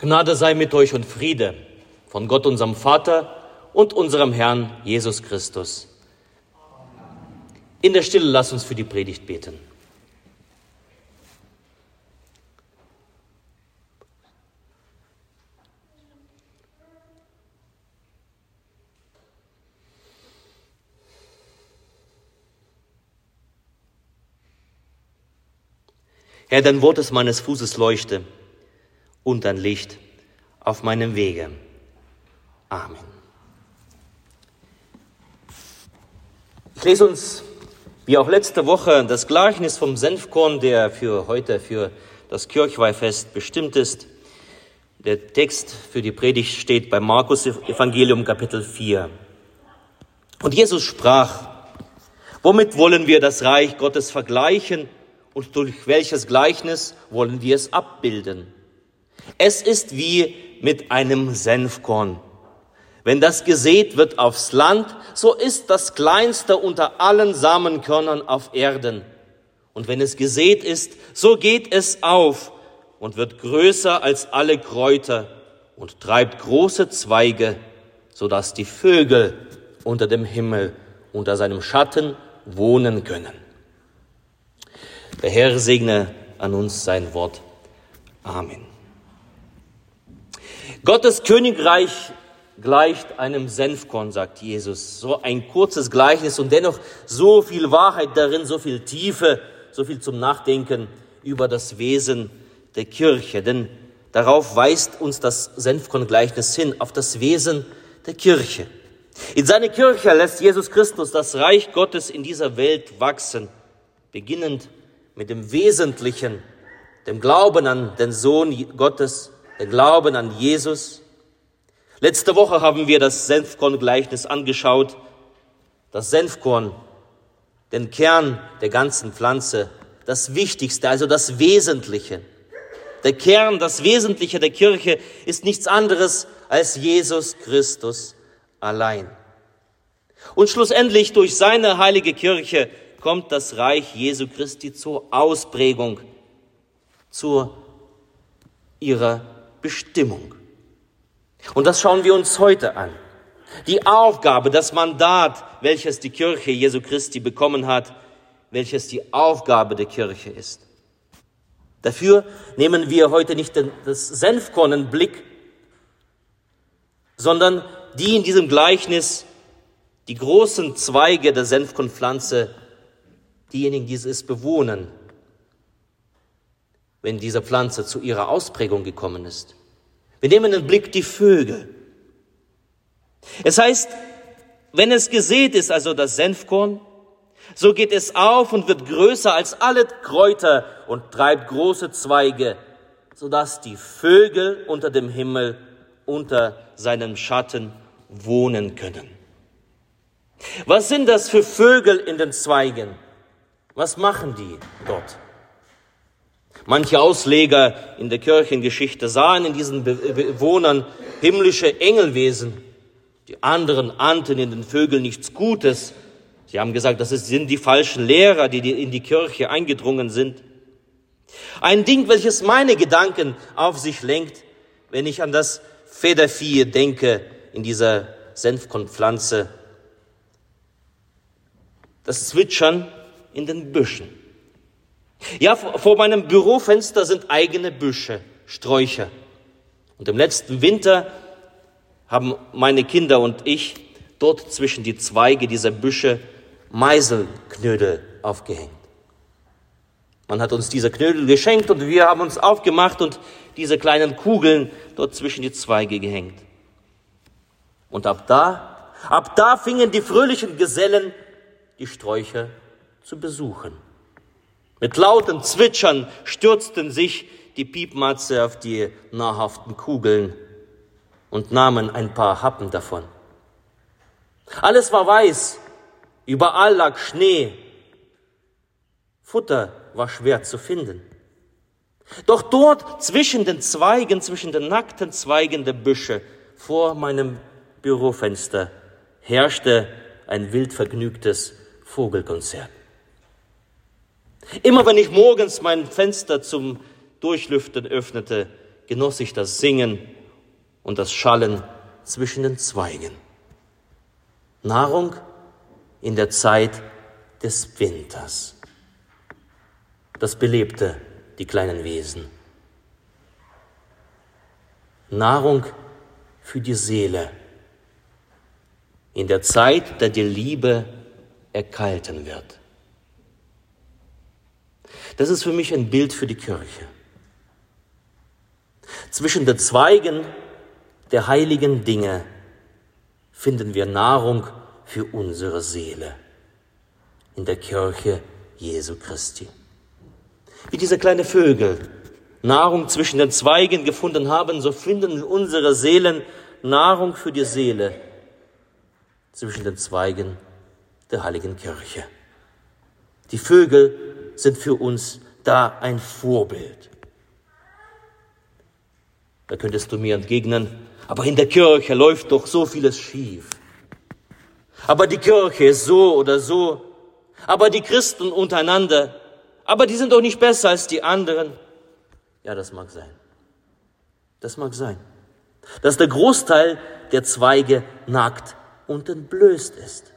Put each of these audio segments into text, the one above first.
Gnade sei mit euch und Friede von Gott, unserem Vater und unserem Herrn Jesus Christus. In der Stille lass uns für die Predigt beten. Herr, dein Wort ist meines Fußes Leuchte und dein Licht auf meinem Wege. Amen. Ich lese uns, wie auch letzte Woche, das Gleichnis vom Senfkorn, der für heute, für das Kirchweihfest bestimmt ist. Der Text für die Predigt steht bei Markus Evangelium Kapitel 4. Und Jesus sprach, womit wollen wir das Reich Gottes vergleichen? und durch welches Gleichnis wollen wir es abbilden? Es ist wie mit einem Senfkorn. Wenn das gesät wird aufs Land, so ist das kleinste unter allen Samenkörnern auf Erden. Und wenn es gesät ist, so geht es auf und wird größer als alle Kräuter und treibt große Zweige, so dass die Vögel unter dem Himmel unter seinem Schatten wohnen können. Der Herr segne an uns sein Wort. Amen. Gottes Königreich gleicht einem Senfkorn, sagt Jesus. So ein kurzes Gleichnis und dennoch so viel Wahrheit darin, so viel Tiefe, so viel zum Nachdenken über das Wesen der Kirche. Denn darauf weist uns das Senfkorn-Gleichnis hin, auf das Wesen der Kirche. In seine Kirche lässt Jesus Christus das Reich Gottes in dieser Welt wachsen, beginnend mit dem Wesentlichen, dem Glauben an den Sohn Gottes, dem Glauben an Jesus. Letzte Woche haben wir das Senfkorn-Gleichnis angeschaut. Das Senfkorn, den Kern der ganzen Pflanze, das Wichtigste, also das Wesentliche. Der Kern, das Wesentliche der Kirche ist nichts anderes als Jesus Christus allein. Und schlussendlich durch seine heilige Kirche kommt das Reich Jesu Christi zur Ausprägung, zu ihrer Bestimmung. Und das schauen wir uns heute an. Die Aufgabe, das Mandat, welches die Kirche Jesu Christi bekommen hat, welches die Aufgabe der Kirche ist. Dafür nehmen wir heute nicht das Senfkorn in Blick, sondern die in diesem Gleichnis die großen Zweige der Senfkornpflanze diejenigen, die es bewohnen, wenn diese Pflanze zu ihrer Ausprägung gekommen ist. Wir nehmen in den Blick die Vögel. Es heißt, wenn es gesät ist, also das Senfkorn, so geht es auf und wird größer als alle Kräuter und treibt große Zweige, sodass die Vögel unter dem Himmel unter seinem Schatten wohnen können. Was sind das für Vögel in den Zweigen? Was machen die dort? Manche Ausleger in der Kirchengeschichte sahen in diesen Bewohnern himmlische Engelwesen. Die anderen ahnten in den Vögeln nichts Gutes. Sie haben gesagt, das sind die falschen Lehrer, die in die Kirche eingedrungen sind. Ein Ding, welches meine Gedanken auf sich lenkt, wenn ich an das Federvieh denke in dieser Senfkornpflanze. Das Zwitschern in den Büschen. Ja, vor meinem Bürofenster sind eigene Büsche, Sträucher. Und im letzten Winter haben meine Kinder und ich dort zwischen die Zweige dieser Büsche Meiselknödel aufgehängt. Man hat uns diese Knödel geschenkt und wir haben uns aufgemacht und diese kleinen Kugeln dort zwischen die Zweige gehängt. Und ab da, ab da fingen die fröhlichen Gesellen die Sträucher zu besuchen. Mit lautem Zwitschern stürzten sich die Piepmatze auf die nahrhaften Kugeln und nahmen ein paar Happen davon. Alles war weiß, überall lag Schnee. Futter war schwer zu finden. Doch dort zwischen den Zweigen, zwischen den nackten Zweigen der Büsche vor meinem Bürofenster herrschte ein wild vergnügtes Vogelkonzert. Immer wenn ich morgens mein Fenster zum Durchlüften öffnete, genoss ich das Singen und das Schallen zwischen den Zweigen. Nahrung in der Zeit des Winters. Das belebte die kleinen Wesen. Nahrung für die Seele in der Zeit, da die Liebe erkalten wird. Das ist für mich ein Bild für die Kirche. Zwischen den Zweigen der heiligen Dinge finden wir Nahrung für unsere Seele in der Kirche Jesu Christi. Wie diese kleinen Vögel Nahrung zwischen den Zweigen gefunden haben, so finden unsere Seelen Nahrung für die Seele zwischen den Zweigen der heiligen Kirche. Die Vögel sind für uns da ein Vorbild. Da könntest du mir entgegnen, aber in der Kirche läuft doch so vieles schief. Aber die Kirche ist so oder so. Aber die Christen untereinander, aber die sind doch nicht besser als die anderen. Ja, das mag sein. Das mag sein. Dass der Großteil der Zweige nackt und entblößt ist,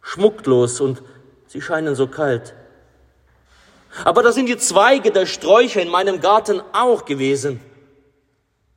schmucklos und sie scheinen so kalt. Aber da sind die Zweige der Sträucher in meinem Garten auch gewesen.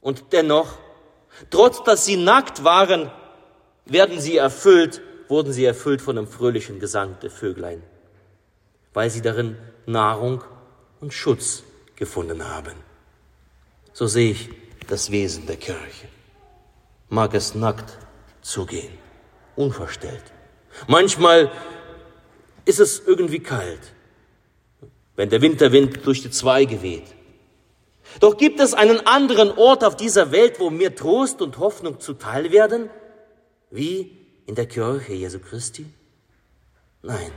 Und dennoch, trotz dass sie nackt waren, werden sie erfüllt, wurden sie erfüllt von dem fröhlichen Gesang der Vöglein, weil sie darin Nahrung und Schutz gefunden haben. So sehe ich das Wesen der Kirche. Mag es nackt zugehen unverstellt. Manchmal ist es irgendwie kalt, wenn der Winterwind durch die Zweige weht. Doch gibt es einen anderen Ort auf dieser Welt, wo mir Trost und Hoffnung zuteil werden, wie in der Kirche Jesu Christi? Nein,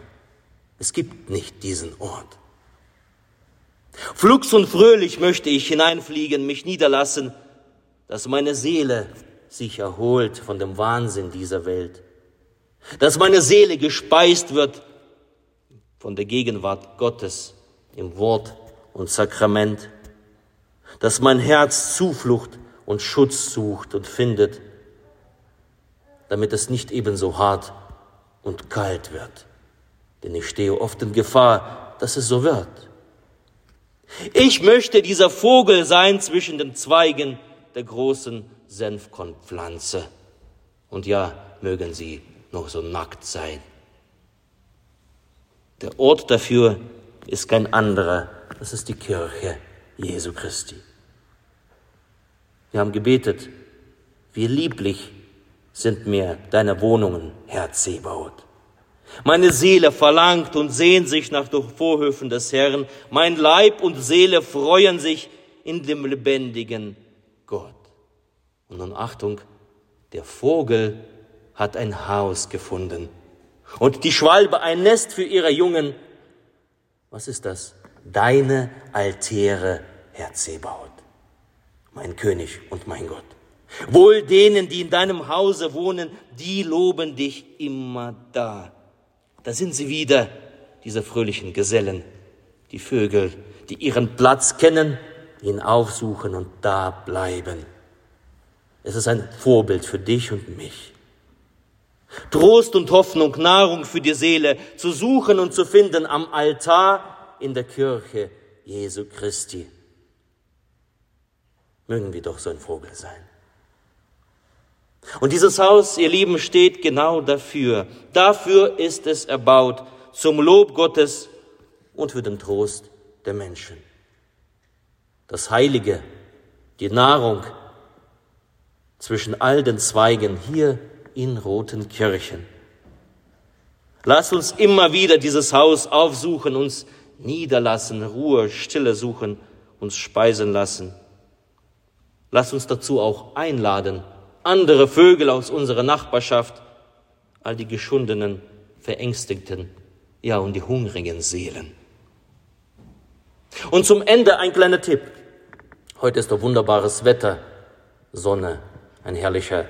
es gibt nicht diesen Ort. Flugs und fröhlich möchte ich hineinfliegen, mich niederlassen, dass meine Seele sich erholt von dem Wahnsinn dieser Welt dass meine Seele gespeist wird von der Gegenwart Gottes im Wort und Sakrament, dass mein Herz Zuflucht und Schutz sucht und findet, damit es nicht ebenso hart und kalt wird. Denn ich stehe oft in Gefahr, dass es so wird. Ich möchte dieser Vogel sein zwischen den Zweigen der großen Senfkornpflanze. Und ja, mögen sie noch so nackt sein. Der Ort dafür ist kein anderer, das ist die Kirche Jesu Christi. Wir haben gebetet, wie lieblich sind mir deine Wohnungen, Herr Zebaoth. Meine Seele verlangt und sehnt sich nach den Vorhöfen des Herrn. Mein Leib und Seele freuen sich in dem lebendigen Gott. Und nun Achtung, der Vogel hat ein Haus gefunden und die Schwalbe ein Nest für ihre Jungen. Was ist das? Deine Altäre, Herr Zebaut, mein König und mein Gott. Wohl denen, die in deinem Hause wohnen, die loben dich immer da. Da sind sie wieder, diese fröhlichen Gesellen, die Vögel, die ihren Platz kennen, ihn aufsuchen und da bleiben. Es ist ein Vorbild für dich und mich. Trost und Hoffnung, Nahrung für die Seele zu suchen und zu finden am Altar in der Kirche Jesu Christi. Mögen wir doch so ein Vogel sein. Und dieses Haus, ihr Lieben, steht genau dafür. Dafür ist es erbaut, zum Lob Gottes und für den Trost der Menschen. Das Heilige, die Nahrung zwischen all den Zweigen hier in roten Kirchen. Lass uns immer wieder dieses Haus aufsuchen, uns niederlassen, Ruhe, Stille suchen, uns speisen lassen. Lass uns dazu auch einladen, andere Vögel aus unserer Nachbarschaft, all die geschundenen, verängstigten, ja und die hungrigen Seelen. Und zum Ende ein kleiner Tipp. Heute ist doch wunderbares Wetter, Sonne, ein herrlicher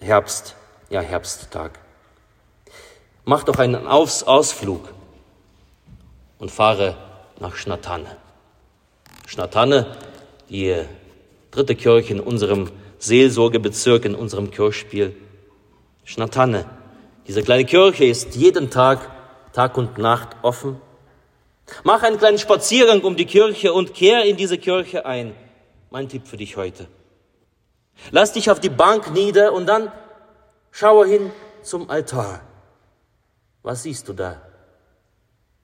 Herbst, ja Herbsttag. Mach doch einen Aus Ausflug und fahre nach Schnattane. Schnattane, die Dritte Kirche in unserem Seelsorgebezirk, in unserem Kirchspiel. Schnatanne. Diese kleine Kirche ist jeden Tag, Tag und Nacht offen. Mach einen kleinen Spaziergang um die Kirche und kehr in diese Kirche ein. Mein Tipp für dich heute. Lass dich auf die Bank nieder und dann schaue hin zum Altar. Was siehst du da?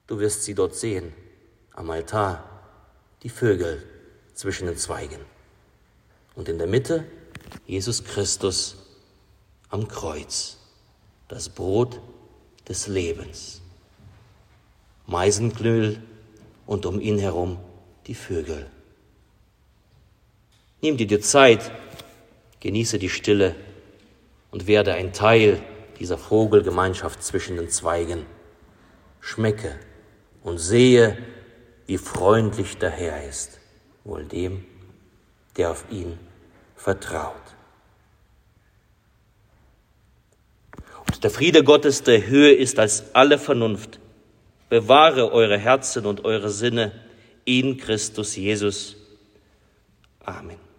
Du wirst sie dort sehen, am Altar, die Vögel zwischen den Zweigen. Und in der Mitte Jesus Christus am Kreuz, das Brot des Lebens. Meisenknüll und um ihn herum die Vögel. Nimm dir die Zeit, genieße die Stille und werde ein Teil dieser Vogelgemeinschaft zwischen den Zweigen. Schmecke und sehe, wie freundlich der Herr ist, wohl dem, der auf ihn vertraut. Und der Friede Gottes, der Höhe ist als alle Vernunft, bewahre eure Herzen und eure Sinne in Christus Jesus. Amen.